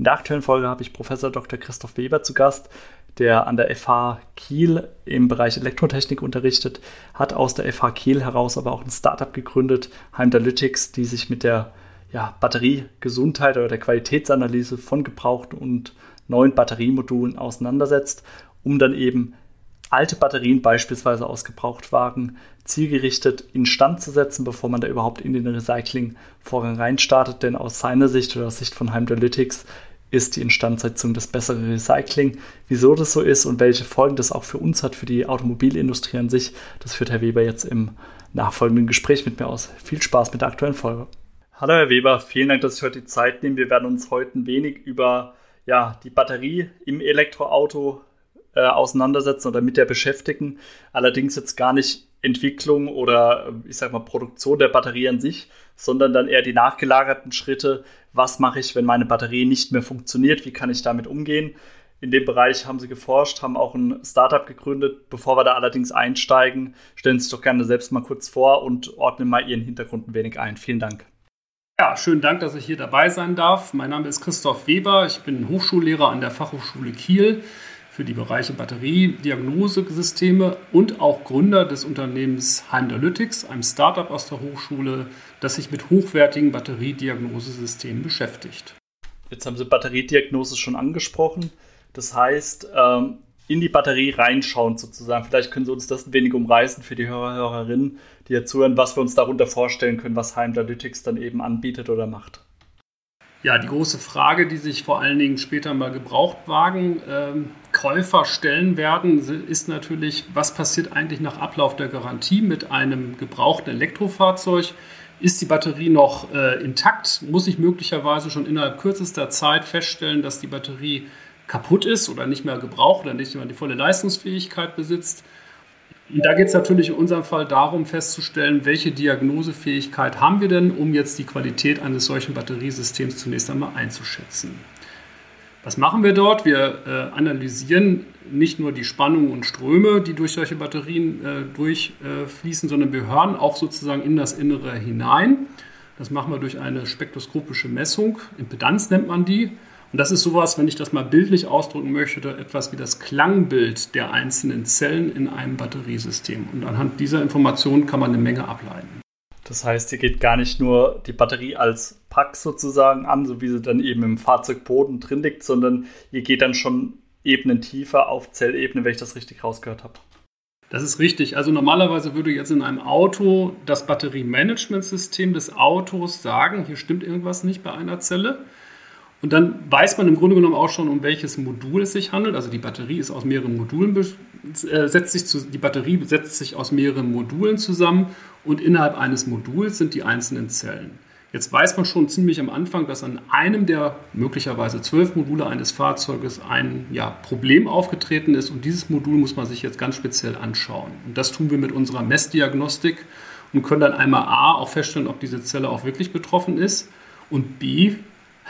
In der aktuellen Folge habe ich Professor Dr. Christoph Weber zu Gast, der an der FH Kiel im Bereich Elektrotechnik unterrichtet, hat aus der FH Kiel heraus aber auch ein Startup gegründet, Heimdalytics, die sich mit der ja, Batteriegesundheit oder der Qualitätsanalyse von gebrauchten und neuen Batteriemodulen auseinandersetzt, um dann eben alte Batterien beispielsweise aus Gebrauchtwagen zielgerichtet instand zu setzen, bevor man da überhaupt in den Recyclingvorgang reinstartet. Denn aus seiner Sicht oder aus Sicht von Heimdalytics ist die Instandsetzung das bessere Recycling. Wieso das so ist und welche Folgen das auch für uns hat, für die Automobilindustrie an sich, das führt Herr Weber jetzt im nachfolgenden Gespräch mit mir aus. Viel Spaß mit der aktuellen Folge. Hallo Herr Weber, vielen Dank, dass Sie heute die Zeit nehmen. Wir werden uns heute ein wenig über ja, die Batterie im Elektroauto äh, auseinandersetzen oder mit der beschäftigen. Allerdings jetzt gar nicht Entwicklung oder ich sag mal Produktion der Batterie an sich, sondern dann eher die nachgelagerten Schritte. Was mache ich, wenn meine Batterie nicht mehr funktioniert? Wie kann ich damit umgehen? In dem Bereich haben sie geforscht, haben auch ein Startup gegründet. Bevor wir da allerdings einsteigen, stellen Sie sich doch gerne selbst mal kurz vor und ordnen mal Ihren Hintergrund ein wenig ein. Vielen Dank. Ja, schönen Dank, dass ich hier dabei sein darf. Mein Name ist Christoph Weber. Ich bin Hochschullehrer an der Fachhochschule Kiel für die Bereiche Batteriediagnosesysteme und auch Gründer des Unternehmens Heimdalytics, einem Startup aus der Hochschule, das sich mit hochwertigen Batteriediagnosesystemen beschäftigt. Jetzt haben Sie Batteriediagnose schon angesprochen. Das heißt, ähm, in die Batterie reinschauen sozusagen. Vielleicht können Sie uns das ein wenig umreißen für die Hörer, Hörerinnen, die jetzt zuhören, was wir uns darunter vorstellen können, was Heimdalytics dann eben anbietet oder macht. Ja, die große Frage, die sich vor allen Dingen später mal Gebrauchtwagen ähm, Käufer stellen werden, ist natürlich, was passiert eigentlich nach Ablauf der Garantie mit einem gebrauchten Elektrofahrzeug? Ist die Batterie noch äh, intakt? Muss ich möglicherweise schon innerhalb kürzester Zeit feststellen, dass die Batterie kaputt ist oder nicht mehr gebraucht oder nicht mehr die volle Leistungsfähigkeit besitzt? Und da geht es natürlich in unserem Fall darum festzustellen, welche Diagnosefähigkeit haben wir denn, um jetzt die Qualität eines solchen Batteriesystems zunächst einmal einzuschätzen. Was machen wir dort? Wir äh, analysieren nicht nur die Spannungen und Ströme, die durch solche Batterien äh, durchfließen, äh, sondern wir hören auch sozusagen in das Innere hinein. Das machen wir durch eine spektroskopische Messung. Impedanz nennt man die. Und das ist sowas, wenn ich das mal bildlich ausdrücken möchte, etwas wie das Klangbild der einzelnen Zellen in einem Batteriesystem. Und anhand dieser Informationen kann man eine Menge ableiten. Das heißt, hier geht gar nicht nur die Batterie als Pack sozusagen an, so wie sie dann eben im Fahrzeugboden drin liegt, sondern ihr geht dann schon Ebenen tiefer auf Zellebene, wenn ich das richtig rausgehört habe. Das ist richtig. Also normalerweise würde jetzt in einem Auto das Batteriemanagementsystem des Autos sagen, hier stimmt irgendwas nicht bei einer Zelle. Und dann weiß man im Grunde genommen auch schon, um welches Modul es sich handelt. Also die Batterie ist aus mehreren Modulen äh, setzt sich zu, die Batterie setzt sich aus mehreren Modulen zusammen und innerhalb eines Moduls sind die einzelnen Zellen. Jetzt weiß man schon ziemlich am Anfang, dass an einem der möglicherweise zwölf Module eines Fahrzeuges ein ja, Problem aufgetreten ist und dieses Modul muss man sich jetzt ganz speziell anschauen. Und das tun wir mit unserer Messdiagnostik und können dann einmal A auch feststellen, ob diese Zelle auch wirklich betroffen ist und B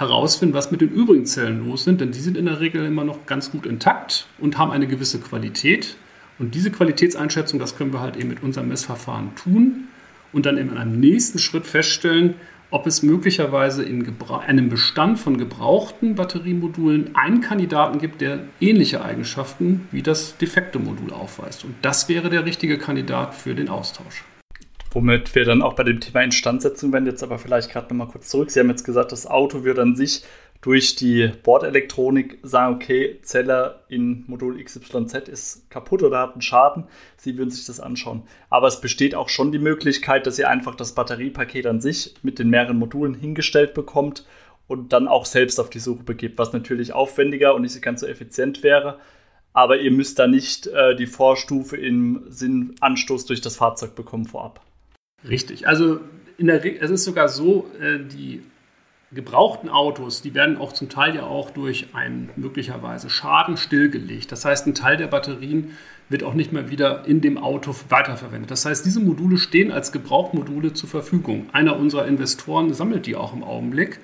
herausfinden, was mit den übrigen Zellen los sind, denn die sind in der Regel immer noch ganz gut intakt und haben eine gewisse Qualität. Und diese Qualitätseinschätzung, das können wir halt eben mit unserem Messverfahren tun und dann in einem nächsten Schritt feststellen, ob es möglicherweise in einem Bestand von gebrauchten Batteriemodulen einen Kandidaten gibt, der ähnliche Eigenschaften wie das defekte Modul aufweist. Und das wäre der richtige Kandidat für den Austausch. Womit wir dann auch bei dem Thema Instandsetzung werden, jetzt aber vielleicht gerade nochmal kurz zurück. Sie haben jetzt gesagt, das Auto wird an sich durch die Bordelektronik sagen, okay, Zelle in Modul XYZ ist kaputt oder hat einen Schaden. Sie würden sich das anschauen. Aber es besteht auch schon die Möglichkeit, dass ihr einfach das Batteriepaket an sich mit den mehreren Modulen hingestellt bekommt und dann auch selbst auf die Suche begebt, was natürlich aufwendiger und nicht ganz so effizient wäre. Aber ihr müsst da nicht äh, die Vorstufe im Sinn Anstoß durch das Fahrzeug bekommen vorab. Richtig. Also in der es ist sogar so, äh, die gebrauchten Autos, die werden auch zum Teil ja auch durch einen möglicherweise Schaden stillgelegt. Das heißt, ein Teil der Batterien wird auch nicht mehr wieder in dem Auto weiterverwendet. Das heißt, diese Module stehen als Gebrauchmodule zur Verfügung. Einer unserer Investoren sammelt die auch im Augenblick.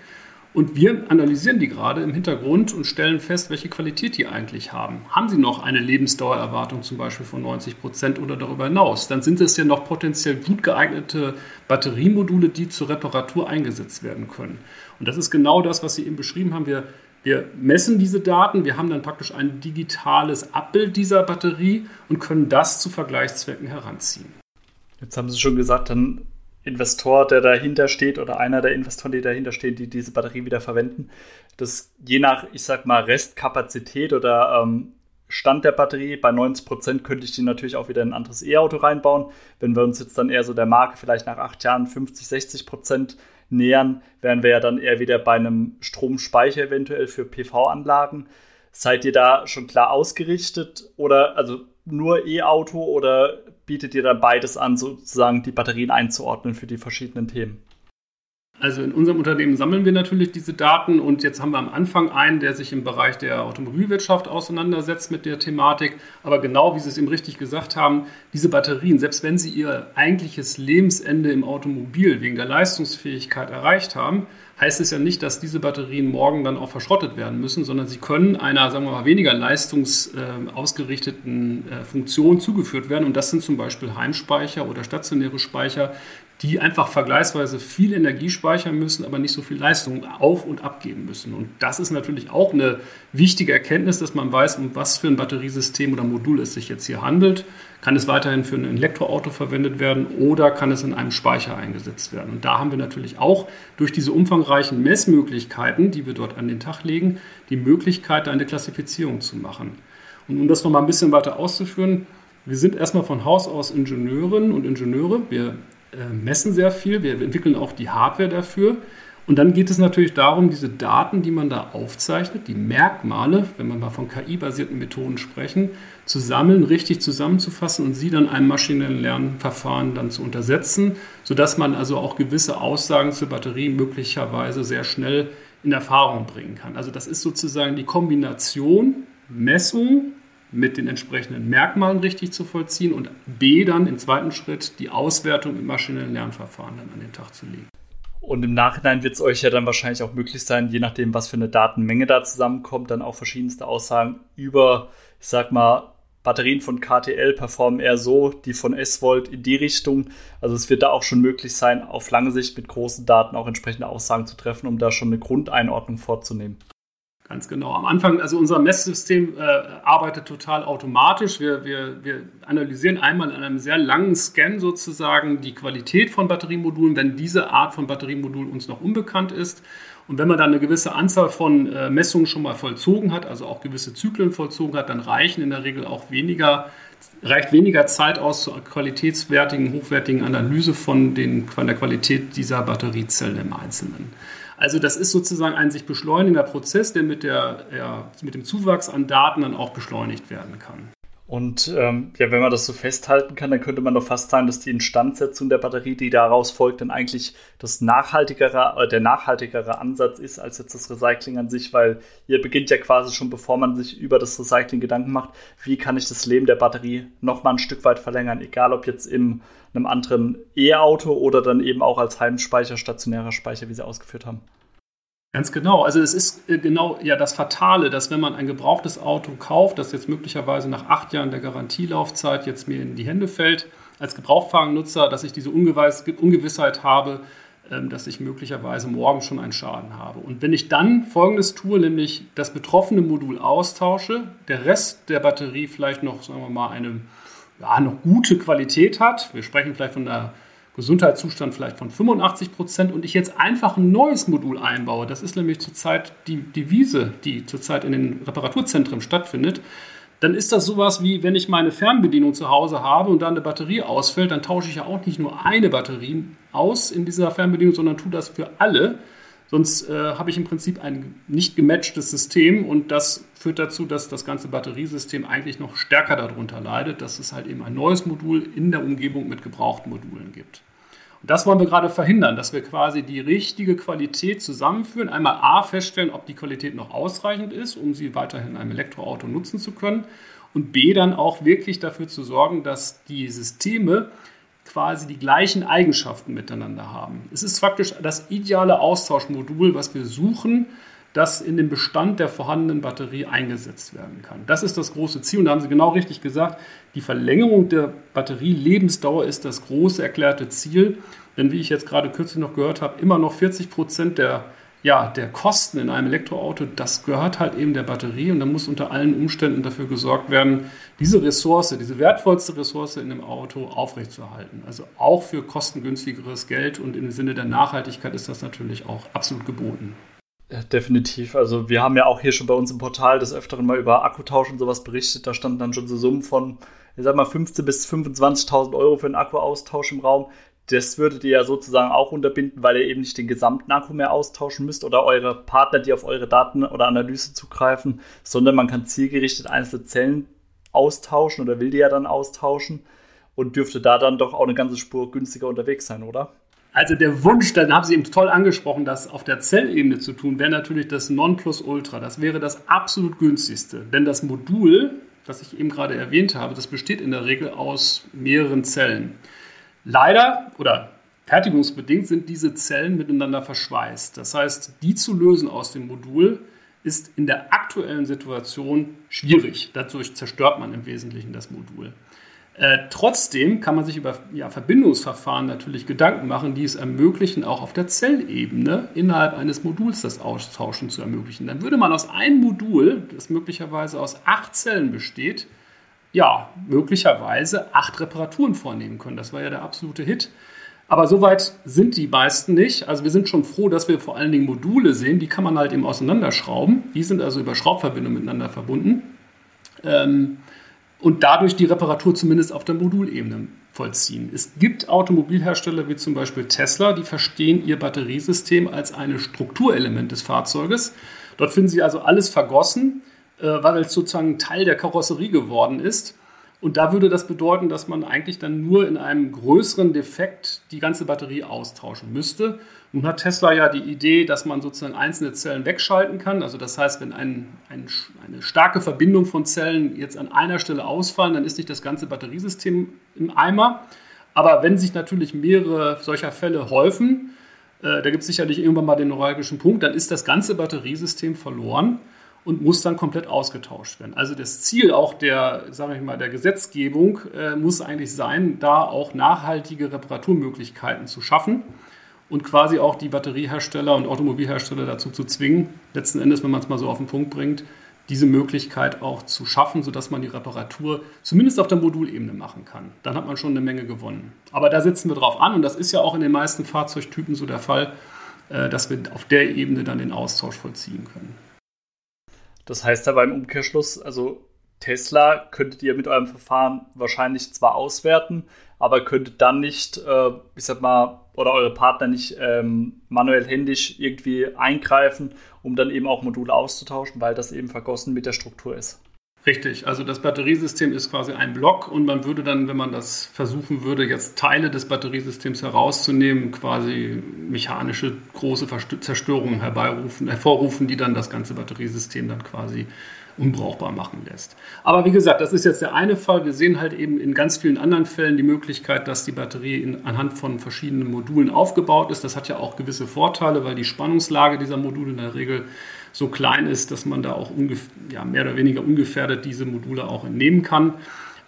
Und wir analysieren die gerade im Hintergrund und stellen fest, welche Qualität die eigentlich haben. Haben sie noch eine Lebensdauererwartung zum Beispiel von 90 Prozent oder darüber hinaus? Dann sind es ja noch potenziell gut geeignete Batteriemodule, die zur Reparatur eingesetzt werden können. Und das ist genau das, was Sie eben beschrieben haben. Wir, wir messen diese Daten, wir haben dann praktisch ein digitales Abbild dieser Batterie und können das zu Vergleichszwecken heranziehen. Jetzt haben Sie schon gesagt, dann Investor, der dahinter steht oder einer der Investoren, die dahinter stehen, die diese Batterie wieder verwenden, dass je nach, ich sag mal, Restkapazität oder ähm, Stand der Batterie, bei 90 Prozent könnte ich die natürlich auch wieder in ein anderes E-Auto reinbauen. Wenn wir uns jetzt dann eher so der Marke vielleicht nach acht Jahren 50, 60 Prozent nähern, wären wir ja dann eher wieder bei einem Stromspeicher eventuell für PV-Anlagen. Seid ihr da schon klar ausgerichtet oder also nur E-Auto oder bietet ihr dann beides an, sozusagen die Batterien einzuordnen für die verschiedenen Themen? Also in unserem Unternehmen sammeln wir natürlich diese Daten und jetzt haben wir am Anfang einen, der sich im Bereich der Automobilwirtschaft auseinandersetzt mit der Thematik. Aber genau wie Sie es eben richtig gesagt haben, diese Batterien, selbst wenn sie ihr eigentliches Lebensende im Automobil wegen der Leistungsfähigkeit erreicht haben, heißt es ja nicht, dass diese Batterien morgen dann auch verschrottet werden müssen, sondern sie können einer, sagen wir mal, weniger leistungsausgerichteten äh, Funktion zugeführt werden. Und das sind zum Beispiel Heimspeicher oder stationäre Speicher, die einfach vergleichsweise viel Energie speichern müssen, aber nicht so viel Leistung auf- und abgeben müssen. Und das ist natürlich auch eine wichtige Erkenntnis, dass man weiß, um was für ein Batteriesystem oder Modul es sich jetzt hier handelt. Kann es weiterhin für ein Elektroauto verwendet werden oder kann es in einem Speicher eingesetzt werden? Und da haben wir natürlich auch durch diese umfangreichen Messmöglichkeiten, die wir dort an den Tag legen, die Möglichkeit, eine Klassifizierung zu machen. Und um das noch mal ein bisschen weiter auszuführen, wir sind erstmal von Haus aus Ingenieurinnen und Ingenieure. Wir messen sehr viel, wir entwickeln auch die Hardware dafür. Und dann geht es natürlich darum, diese Daten, die man da aufzeichnet, die Merkmale, wenn wir mal von KI-basierten Methoden sprechen, zu sammeln, richtig zusammenzufassen und sie dann einem maschinellen Lernverfahren dann zu untersetzen, sodass man also auch gewisse Aussagen zur Batterie möglicherweise sehr schnell in Erfahrung bringen kann. Also das ist sozusagen die Kombination Messung mit den entsprechenden Merkmalen richtig zu vollziehen und B dann im zweiten Schritt die Auswertung im maschinellen Lernverfahren dann an den Tag zu legen. Und im Nachhinein wird es euch ja dann wahrscheinlich auch möglich sein, je nachdem, was für eine Datenmenge da zusammenkommt, dann auch verschiedenste Aussagen über, ich sag mal, Batterien von KTL performen eher so, die von S-Volt in die Richtung. Also es wird da auch schon möglich sein, auf lange Sicht mit großen Daten auch entsprechende Aussagen zu treffen, um da schon eine Grundeinordnung vorzunehmen. Ganz genau. Am Anfang, also unser Messsystem äh, arbeitet total automatisch. Wir, wir, wir analysieren einmal in einem sehr langen Scan sozusagen die Qualität von Batteriemodulen, wenn diese Art von Batteriemodul uns noch unbekannt ist. Und wenn man dann eine gewisse Anzahl von äh, Messungen schon mal vollzogen hat, also auch gewisse Zyklen vollzogen hat, dann reichen in der Regel auch weniger, reicht weniger Zeit aus zur qualitätswertigen, hochwertigen Analyse von, den, von der Qualität dieser Batteriezellen im Einzelnen. Also das ist sozusagen ein sich beschleunigender Prozess, der mit, der, ja, mit dem Zuwachs an Daten dann auch beschleunigt werden kann. Und ähm, ja, wenn man das so festhalten kann, dann könnte man doch fast sagen, dass die Instandsetzung der Batterie, die daraus folgt, dann eigentlich das nachhaltigere, äh, der nachhaltigere Ansatz ist als jetzt das Recycling an sich, weil ihr beginnt ja quasi schon, bevor man sich über das Recycling Gedanken macht, wie kann ich das Leben der Batterie noch mal ein Stück weit verlängern, egal ob jetzt in einem anderen E-Auto oder dann eben auch als Heimspeicher, stationärer Speicher, wie Sie ausgeführt haben. Ganz genau. Also es ist äh, genau ja das Fatale, dass wenn man ein gebrauchtes Auto kauft, das jetzt möglicherweise nach acht Jahren der Garantielaufzeit jetzt mir in die Hände fällt, als Gebrauchtwagennutzer, dass ich diese Ungewissheit habe, ähm, dass ich möglicherweise morgen schon einen Schaden habe. Und wenn ich dann Folgendes tue, nämlich das betroffene Modul austausche, der Rest der Batterie vielleicht noch, sagen wir mal, eine ja, noch gute Qualität hat, wir sprechen vielleicht von einer Gesundheitszustand vielleicht von 85 Prozent und ich jetzt einfach ein neues Modul einbaue, das ist nämlich zurzeit die Devise, die zurzeit in den Reparaturzentren stattfindet, dann ist das sowas wie, wenn ich meine Fernbedienung zu Hause habe und dann eine Batterie ausfällt, dann tausche ich ja auch nicht nur eine Batterie aus in dieser Fernbedienung, sondern tue das für alle. Sonst äh, habe ich im Prinzip ein nicht gematchtes System und das führt dazu, dass das ganze Batteriesystem eigentlich noch stärker darunter leidet, dass es halt eben ein neues Modul in der Umgebung mit gebrauchten Modulen gibt. Und das wollen wir gerade verhindern, dass wir quasi die richtige Qualität zusammenführen. Einmal A feststellen, ob die Qualität noch ausreichend ist, um sie weiterhin in einem Elektroauto nutzen zu können. Und B dann auch wirklich dafür zu sorgen, dass die Systeme quasi die gleichen Eigenschaften miteinander haben. Es ist faktisch das ideale Austauschmodul, was wir suchen, das in den Bestand der vorhandenen Batterie eingesetzt werden kann. Das ist das große Ziel und da haben Sie genau richtig gesagt, die Verlängerung der Batterielebensdauer ist das große erklärte Ziel. Denn wie ich jetzt gerade kürzlich noch gehört habe, immer noch 40 Prozent der, ja, der Kosten in einem Elektroauto, das gehört halt eben der Batterie und da muss unter allen Umständen dafür gesorgt werden, diese Ressource, diese wertvollste Ressource in dem Auto aufrechtzuerhalten. Also auch für kostengünstigeres Geld und im Sinne der Nachhaltigkeit ist das natürlich auch absolut geboten. Ja, definitiv. Also wir haben ja auch hier schon bei uns im Portal des Öfteren mal über Akkutausch und sowas berichtet. Da standen dann schon so Summen von, ich sag mal, 15.000 bis 25.000 Euro für einen Akkuaustausch im Raum. Das würdet ihr ja sozusagen auch unterbinden, weil ihr eben nicht den gesamten Akku mehr austauschen müsst oder eure Partner, die auf eure Daten oder Analyse zugreifen, sondern man kann zielgerichtet einzelne Zellen austauschen oder will die ja dann austauschen und dürfte da dann doch auch eine ganze Spur günstiger unterwegs sein, oder? Also der Wunsch, dann haben Sie eben toll angesprochen, das auf der Zellebene zu tun, wäre natürlich das Nonplusultra. Das wäre das absolut günstigste. Denn das Modul, das ich eben gerade erwähnt habe, das besteht in der Regel aus mehreren Zellen. Leider oder fertigungsbedingt sind diese Zellen miteinander verschweißt. Das heißt, die zu lösen aus dem Modul ist in der aktuellen Situation schwierig. Dadurch zerstört man im Wesentlichen das Modul. Äh, trotzdem kann man sich über ja, Verbindungsverfahren natürlich Gedanken machen, die es ermöglichen, auch auf der Zellebene innerhalb eines Moduls das Austauschen zu ermöglichen. Dann würde man aus einem Modul, das möglicherweise aus acht Zellen besteht, ja, möglicherweise acht Reparaturen vornehmen können. Das war ja der absolute Hit. Aber soweit sind die meisten nicht. Also wir sind schon froh, dass wir vor allen Dingen Module sehen, die kann man halt eben auseinanderschrauben. Die sind also über Schraubverbindungen miteinander verbunden. Ähm, und dadurch die Reparatur zumindest auf der Modulebene vollziehen. Es gibt Automobilhersteller wie zum Beispiel Tesla, die verstehen ihr Batteriesystem als ein Strukturelement des Fahrzeuges. Dort finden sie also alles vergossen, äh, weil es sozusagen Teil der Karosserie geworden ist. Und da würde das bedeuten, dass man eigentlich dann nur in einem größeren Defekt die ganze Batterie austauschen müsste. Nun hat Tesla ja die Idee, dass man sozusagen einzelne Zellen wegschalten kann. Also das heißt, wenn ein, ein, eine starke Verbindung von Zellen jetzt an einer Stelle ausfallen, dann ist nicht das ganze Batteriesystem im Eimer. Aber wenn sich natürlich mehrere solcher Fälle häufen, äh, da gibt es sicherlich irgendwann mal den neuralgischen Punkt, dann ist das ganze Batteriesystem verloren und muss dann komplett ausgetauscht werden. Also das Ziel auch der, sage ich mal, der Gesetzgebung äh, muss eigentlich sein, da auch nachhaltige Reparaturmöglichkeiten zu schaffen und quasi auch die Batteriehersteller und Automobilhersteller dazu zu zwingen, letzten Endes, wenn man es mal so auf den Punkt bringt, diese Möglichkeit auch zu schaffen, sodass man die Reparatur zumindest auf der Modulebene machen kann. Dann hat man schon eine Menge gewonnen. Aber da setzen wir drauf an und das ist ja auch in den meisten Fahrzeugtypen so der Fall, äh, dass wir auf der Ebene dann den Austausch vollziehen können. Das heißt aber im Umkehrschluss, also Tesla könntet ihr mit eurem Verfahren wahrscheinlich zwar auswerten, aber könntet dann nicht, äh, ich sag mal, oder eure Partner nicht ähm, manuell händisch irgendwie eingreifen, um dann eben auch Module auszutauschen, weil das eben vergossen mit der Struktur ist. Richtig, also das Batteriesystem ist quasi ein Block und man würde dann, wenn man das versuchen würde, jetzt Teile des Batteriesystems herauszunehmen, quasi mechanische große Zerstörungen herbeirufen, hervorrufen, die dann das ganze Batteriesystem dann quasi unbrauchbar machen lässt. Aber wie gesagt, das ist jetzt der eine Fall. Wir sehen halt eben in ganz vielen anderen Fällen die Möglichkeit, dass die Batterie in, anhand von verschiedenen Modulen aufgebaut ist. Das hat ja auch gewisse Vorteile, weil die Spannungslage dieser Module in der Regel so klein ist, dass man da auch ja, mehr oder weniger ungefährdet diese Module auch entnehmen kann,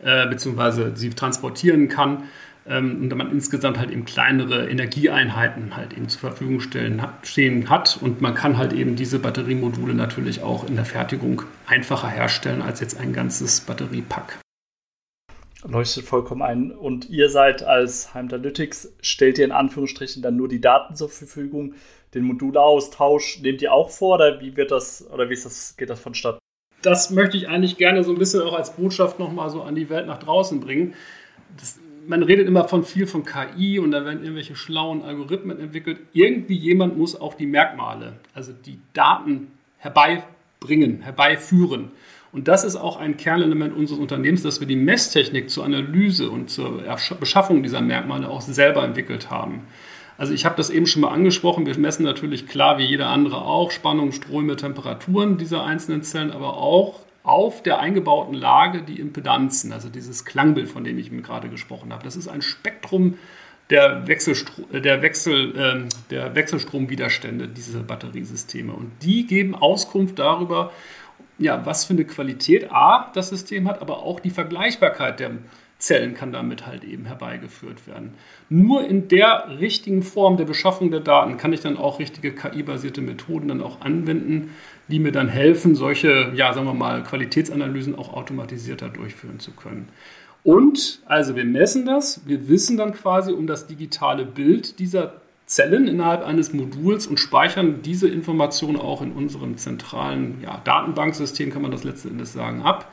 äh, beziehungsweise sie transportieren kann ähm, und man insgesamt halt eben kleinere Energieeinheiten halt eben zur Verfügung stellen, stehen hat und man kann halt eben diese Batteriemodule natürlich auch in der Fertigung einfacher herstellen als jetzt ein ganzes Batteriepack. Leuchtet vollkommen ein. Und ihr seid als Heimdalytics, stellt ihr in Anführungsstrichen dann nur die Daten zur Verfügung den Modulaustausch nehmt ihr auch vor oder wie wird das oder wie ist das, geht das vonstatten? Das möchte ich eigentlich gerne so ein bisschen auch als Botschaft nochmal so an die Welt nach draußen bringen. Das, man redet immer von viel von KI und da werden irgendwelche schlauen Algorithmen entwickelt. Irgendwie jemand muss auch die Merkmale, also die Daten herbeibringen, herbeiführen. Und das ist auch ein Kernelement unseres Unternehmens, dass wir die Messtechnik zur Analyse und zur Beschaffung dieser Merkmale auch selber entwickelt haben. Also ich habe das eben schon mal angesprochen. Wir messen natürlich klar wie jeder andere auch Spannung, Ströme, Temperaturen dieser einzelnen Zellen, aber auch auf der eingebauten Lage die Impedanzen, also dieses Klangbild, von dem ich gerade gesprochen habe. Das ist ein Spektrum der, Wechselstro der, Wechsel, äh, der Wechselstromwiderstände dieser Batteriesysteme. Und die geben Auskunft darüber, ja, was für eine Qualität A das System hat, aber auch die Vergleichbarkeit der Zellen kann damit halt eben herbeigeführt werden. Nur in der richtigen Form der Beschaffung der Daten kann ich dann auch richtige KI-basierte Methoden dann auch anwenden, die mir dann helfen, solche, ja, sagen wir mal, Qualitätsanalysen auch automatisierter durchführen zu können. Und also wir messen das, wir wissen dann quasi um das digitale Bild dieser Zellen innerhalb eines Moduls und speichern diese Informationen auch in unserem zentralen ja, Datenbanksystem, kann man das letzten Endes sagen, ab,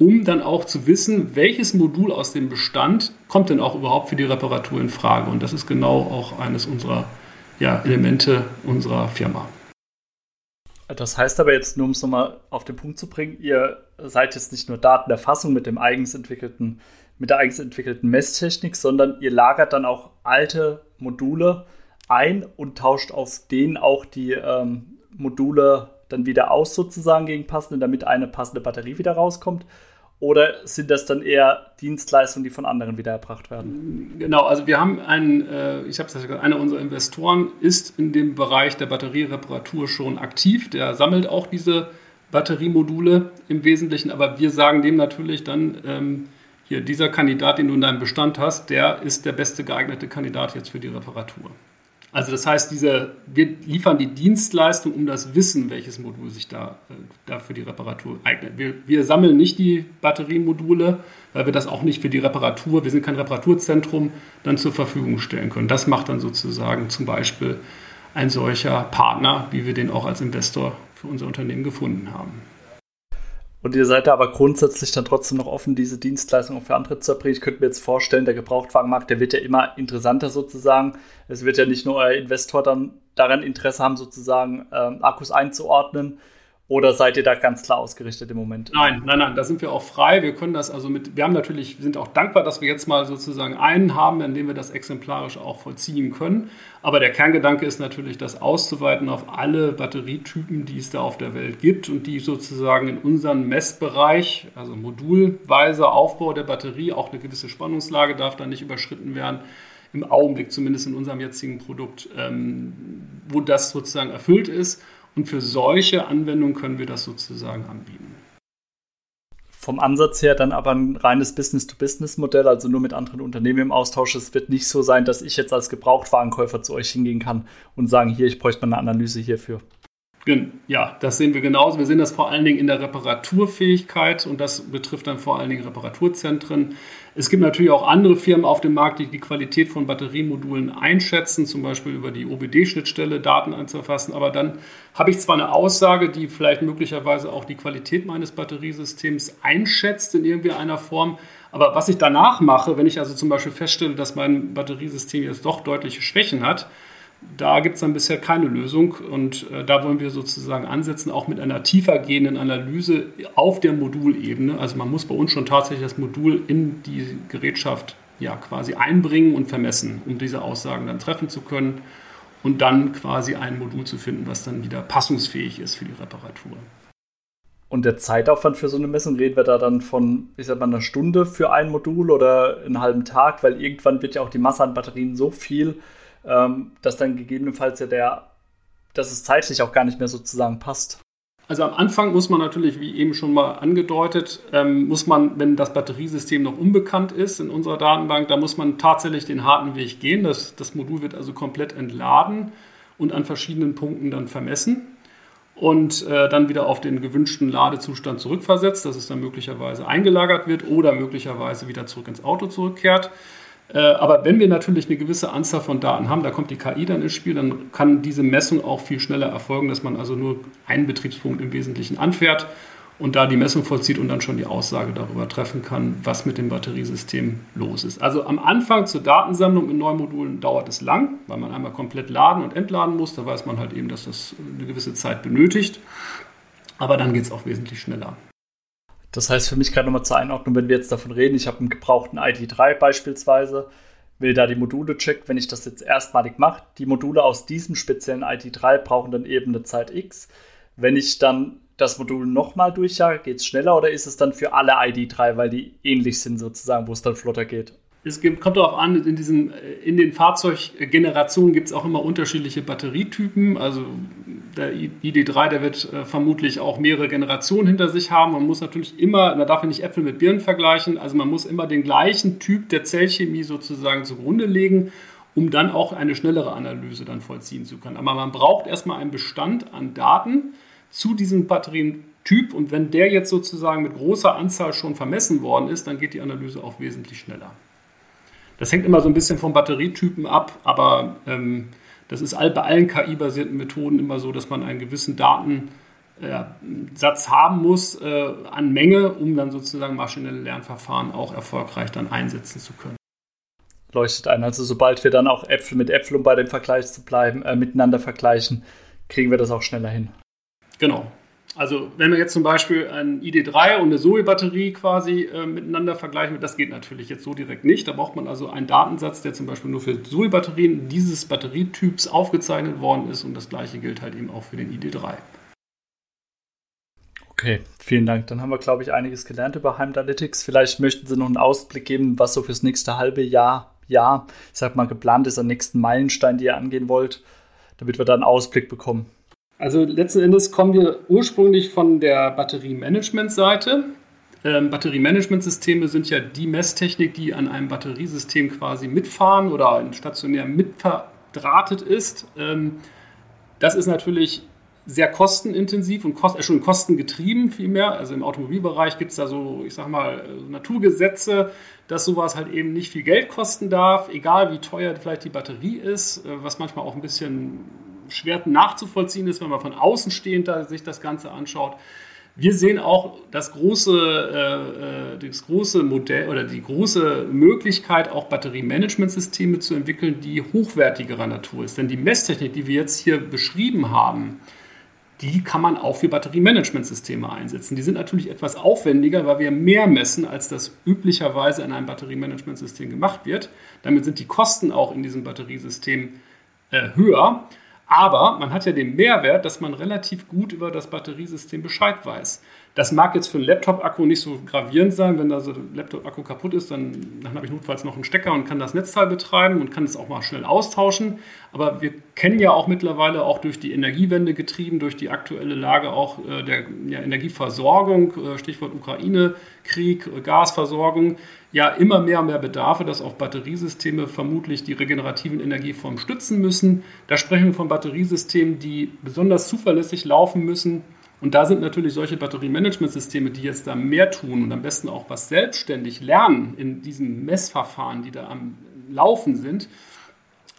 um dann auch zu wissen, welches Modul aus dem Bestand kommt denn auch überhaupt für die Reparatur in Frage. Und das ist genau auch eines unserer ja, Elemente unserer Firma. Das heißt aber jetzt, nur um es nochmal auf den Punkt zu bringen, ihr seid jetzt nicht nur Datenerfassung mit dem eigens entwickelten, mit der eigens entwickelten Messtechnik, sondern ihr lagert dann auch alte Module ein und tauscht auf denen auch die ähm, Module dann wieder aus sozusagen gegen passende, damit eine passende Batterie wieder rauskommt? Oder sind das dann eher Dienstleistungen, die von anderen wieder erbracht werden? Genau, also wir haben einen, äh, ich habe es ja gesagt, einer unserer Investoren ist in dem Bereich der Batteriereparatur schon aktiv. Der sammelt auch diese Batteriemodule im Wesentlichen, aber wir sagen dem natürlich dann, ähm, hier, dieser Kandidat, den du in deinem Bestand hast, der ist der beste geeignete Kandidat jetzt für die Reparatur. Also das heißt, diese, wir liefern die Dienstleistung um das Wissen, welches Modul sich da, äh, da für die Reparatur eignet. Wir, wir sammeln nicht die Batteriemodule, weil wir das auch nicht für die Reparatur, wir sind kein Reparaturzentrum, dann zur Verfügung stellen können. Das macht dann sozusagen zum Beispiel ein solcher Partner, wie wir den auch als Investor für unser Unternehmen gefunden haben. Und ihr seid da aber grundsätzlich dann trotzdem noch offen, diese Dienstleistung für andere zu erbringen. Ich könnte mir jetzt vorstellen, der Gebrauchtwagenmarkt, der wird ja immer interessanter sozusagen. Es wird ja nicht nur euer Investor dann daran Interesse haben, sozusagen ähm, Akkus einzuordnen, oder seid ihr da ganz klar ausgerichtet im Moment? Nein, nein, nein, da sind wir auch frei. Wir können das also mit, wir haben natürlich, sind auch dankbar, dass wir jetzt mal sozusagen einen haben, in dem wir das exemplarisch auch vollziehen können. Aber der Kerngedanke ist natürlich, das auszuweiten auf alle Batterietypen, die es da auf der Welt gibt und die sozusagen in unserem Messbereich, also modulweise Aufbau der Batterie, auch eine gewisse Spannungslage darf da nicht überschritten werden im Augenblick, zumindest in unserem jetzigen Produkt, ähm, wo das sozusagen erfüllt ist. Und für solche Anwendungen können wir das sozusagen anbieten. Vom Ansatz her dann aber ein reines Business-to-Business-Modell, also nur mit anderen Unternehmen im Austausch. Es wird nicht so sein, dass ich jetzt als Gebrauchtwarenkäufer zu euch hingehen kann und sagen, hier, ich bräuchte mal eine Analyse hierfür. Ja, das sehen wir genauso. Wir sehen das vor allen Dingen in der Reparaturfähigkeit und das betrifft dann vor allen Dingen Reparaturzentren. Es gibt natürlich auch andere Firmen auf dem Markt, die die Qualität von Batteriemodulen einschätzen, zum Beispiel über die OBD-Schnittstelle Daten einzufassen. Aber dann habe ich zwar eine Aussage, die vielleicht möglicherweise auch die Qualität meines Batteriesystems einschätzt in irgendwie einer Form. Aber was ich danach mache, wenn ich also zum Beispiel feststelle, dass mein Batteriesystem jetzt doch deutliche Schwächen hat, da gibt es dann bisher keine Lösung und äh, da wollen wir sozusagen ansetzen, auch mit einer tiefer gehenden Analyse auf der Modulebene. Also man muss bei uns schon tatsächlich das Modul in die Gerätschaft ja quasi einbringen und vermessen, um diese Aussagen dann treffen zu können und dann quasi ein Modul zu finden, was dann wieder passungsfähig ist für die Reparatur. Und der Zeitaufwand für so eine Messung, reden wir da dann von, ich sag mal, einer Stunde für ein Modul oder einen halben Tag, weil irgendwann wird ja auch die Masse an Batterien so viel, ähm, dass dann gegebenenfalls ja der, dass es zeitlich auch gar nicht mehr sozusagen passt. Also am Anfang muss man natürlich, wie eben schon mal angedeutet, ähm, muss man, wenn das Batteriesystem noch unbekannt ist in unserer Datenbank, da muss man tatsächlich den harten Weg gehen. Das, das Modul wird also komplett entladen und an verschiedenen Punkten dann vermessen und äh, dann wieder auf den gewünschten Ladezustand zurückversetzt, dass es dann möglicherweise eingelagert wird oder möglicherweise wieder zurück ins Auto zurückkehrt. Äh, aber wenn wir natürlich eine gewisse Anzahl von Daten haben, da kommt die KI dann ins Spiel, dann kann diese Messung auch viel schneller erfolgen, dass man also nur einen Betriebspunkt im Wesentlichen anfährt und da die Messung vollzieht und dann schon die Aussage darüber treffen kann, was mit dem Batteriesystem los ist. Also am Anfang zur Datensammlung in Neumodulen dauert es lang, weil man einmal komplett laden und entladen muss. Da weiß man halt eben, dass das eine gewisse Zeit benötigt. Aber dann geht es auch wesentlich schneller. Das heißt für mich gerade nochmal zur Einordnung, wenn wir jetzt davon reden, ich habe einen gebrauchten ID3 beispielsweise, will da die Module checken, wenn ich das jetzt erstmalig mache, die Module aus diesem speziellen ID3 brauchen dann eben eine Zeit X. Wenn ich dann das Modul nochmal durchjage, geht es schneller oder ist es dann für alle ID3, weil die ähnlich sind sozusagen, wo es dann flotter geht? Es gibt, kommt darauf an, in, diesen, in den Fahrzeuggenerationen gibt es auch immer unterschiedliche Batterietypen. Also der ID3, der wird äh, vermutlich auch mehrere Generationen hinter sich haben. Man muss natürlich immer, da darf man nicht Äpfel mit Birnen vergleichen, also man muss immer den gleichen Typ der Zellchemie sozusagen zugrunde legen, um dann auch eine schnellere Analyse dann vollziehen zu können. Aber man braucht erstmal einen Bestand an Daten zu diesem Batterientyp und wenn der jetzt sozusagen mit großer Anzahl schon vermessen worden ist, dann geht die Analyse auch wesentlich schneller. Das hängt immer so ein bisschen vom Batterietypen ab, aber ähm, das ist bei allen KI-basierten Methoden immer so, dass man einen gewissen Datensatz haben muss äh, an Menge, um dann sozusagen maschinelle Lernverfahren auch erfolgreich dann einsetzen zu können. Leuchtet ein. Also sobald wir dann auch Äpfel mit Äpfel, um bei dem Vergleich zu bleiben, äh, miteinander vergleichen, kriegen wir das auch schneller hin. Genau. Also wenn wir jetzt zum Beispiel ein ID3 und eine Zoe-Batterie quasi äh, miteinander vergleichen, das geht natürlich jetzt so direkt nicht. Da braucht man also einen Datensatz, der zum Beispiel nur für Zoe-Batterien dieses Batterietyps aufgezeichnet worden ist und das gleiche gilt halt eben auch für den ID3. Okay, vielen Dank. Dann haben wir, glaube ich, einiges gelernt über Heimdalytics. Vielleicht möchten Sie noch einen Ausblick geben, was so fürs nächste halbe Jahr, Jahr, ich sag mal, geplant ist, am nächsten Meilenstein, die ihr angehen wollt, damit wir da einen Ausblick bekommen. Also letzten Endes kommen wir ursprünglich von der Batteriemanagement-Seite. Ähm, Batteriemanagementsysteme sind ja die Messtechnik, die an einem Batteriesystem quasi mitfahren oder stationär mitverdrahtet ist. Ähm, das ist natürlich sehr kostenintensiv und kost, äh, schon kostengetrieben vielmehr. Also im Automobilbereich gibt es da so, ich sag mal, Naturgesetze, dass sowas halt eben nicht viel Geld kosten darf, egal wie teuer vielleicht die Batterie ist, äh, was manchmal auch ein bisschen schwer nachzuvollziehen ist, wenn man von außen stehend da sich das Ganze anschaut. Wir sehen auch das große, äh, äh, das große Modell oder die große Möglichkeit, auch Batteriemanagementsysteme zu entwickeln, die hochwertigerer Natur ist. Denn die Messtechnik, die wir jetzt hier beschrieben haben, die kann man auch für Batteriemanagementsysteme einsetzen. Die sind natürlich etwas aufwendiger, weil wir mehr messen, als das üblicherweise in einem Batteriemanagementsystem gemacht wird. Damit sind die Kosten auch in diesem Batteriesystem äh, höher. Aber man hat ja den Mehrwert, dass man relativ gut über das Batteriesystem Bescheid weiß. Das mag jetzt für einen Laptop-Akku nicht so gravierend sein. Wenn der Laptop-Akku kaputt ist, dann, dann habe ich notfalls noch einen Stecker und kann das Netzteil betreiben und kann es auch mal schnell austauschen. Aber wir kennen ja auch mittlerweile auch durch die Energiewende getrieben, durch die aktuelle Lage auch äh, der ja, Energieversorgung, äh, Stichwort Ukraine-Krieg, äh, Gasversorgung, ja immer mehr und mehr Bedarfe, dass auch Batteriesysteme vermutlich die regenerativen Energieformen stützen müssen. Da sprechen wir von Batteriesystemen, die besonders zuverlässig laufen müssen und da sind natürlich solche Batteriemanagementsysteme, die jetzt da mehr tun und am besten auch was selbstständig lernen in diesen Messverfahren, die da am Laufen sind,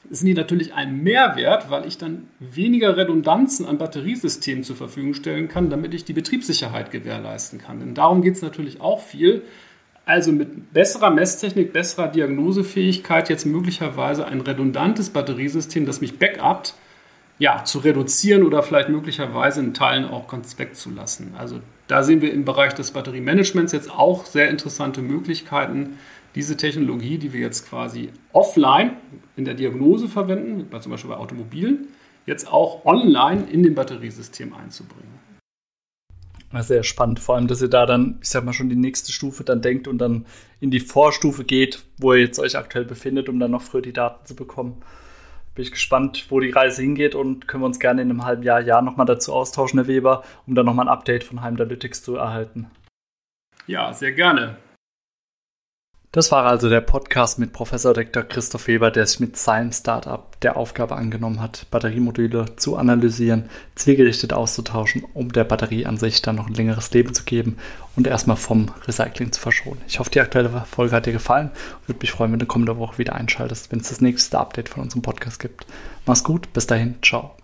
sind die natürlich ein Mehrwert, weil ich dann weniger Redundanzen an Batteriesystemen zur Verfügung stellen kann, damit ich die Betriebssicherheit gewährleisten kann. Denn darum geht es natürlich auch viel. Also mit besserer Messtechnik, besserer Diagnosefähigkeit jetzt möglicherweise ein redundantes Batteriesystem, das mich backupt, ja, zu reduzieren oder vielleicht möglicherweise in Teilen auch ganz wegzulassen. Also da sehen wir im Bereich des Batteriemanagements jetzt auch sehr interessante Möglichkeiten, diese Technologie, die wir jetzt quasi offline in der Diagnose verwenden, zum Beispiel bei Automobilen, jetzt auch online in dem Batteriesystem einzubringen. Sehr spannend, vor allem, dass ihr da dann, ich sag mal, schon die nächste Stufe dann denkt und dann in die Vorstufe geht, wo ihr jetzt euch aktuell befindet, um dann noch früher die Daten zu bekommen bin ich gespannt, wo die Reise hingeht und können wir uns gerne in einem halben Jahr, Jahr nochmal dazu austauschen, Herr Weber, um dann nochmal ein Update von Heimdalytics zu erhalten. Ja, sehr gerne. Das war also der Podcast mit Professor Dr. Christoph Weber, der sich mit seinem Startup der Aufgabe angenommen hat, Batteriemodule zu analysieren, zielgerichtet auszutauschen, um der Batterie an sich dann noch ein längeres Leben zu geben und erstmal vom Recycling zu verschonen. Ich hoffe, die aktuelle Folge hat dir gefallen würde mich freuen, wenn du kommende Woche wieder einschaltest, wenn es das nächste Update von unserem Podcast gibt. Mach's gut, bis dahin, ciao.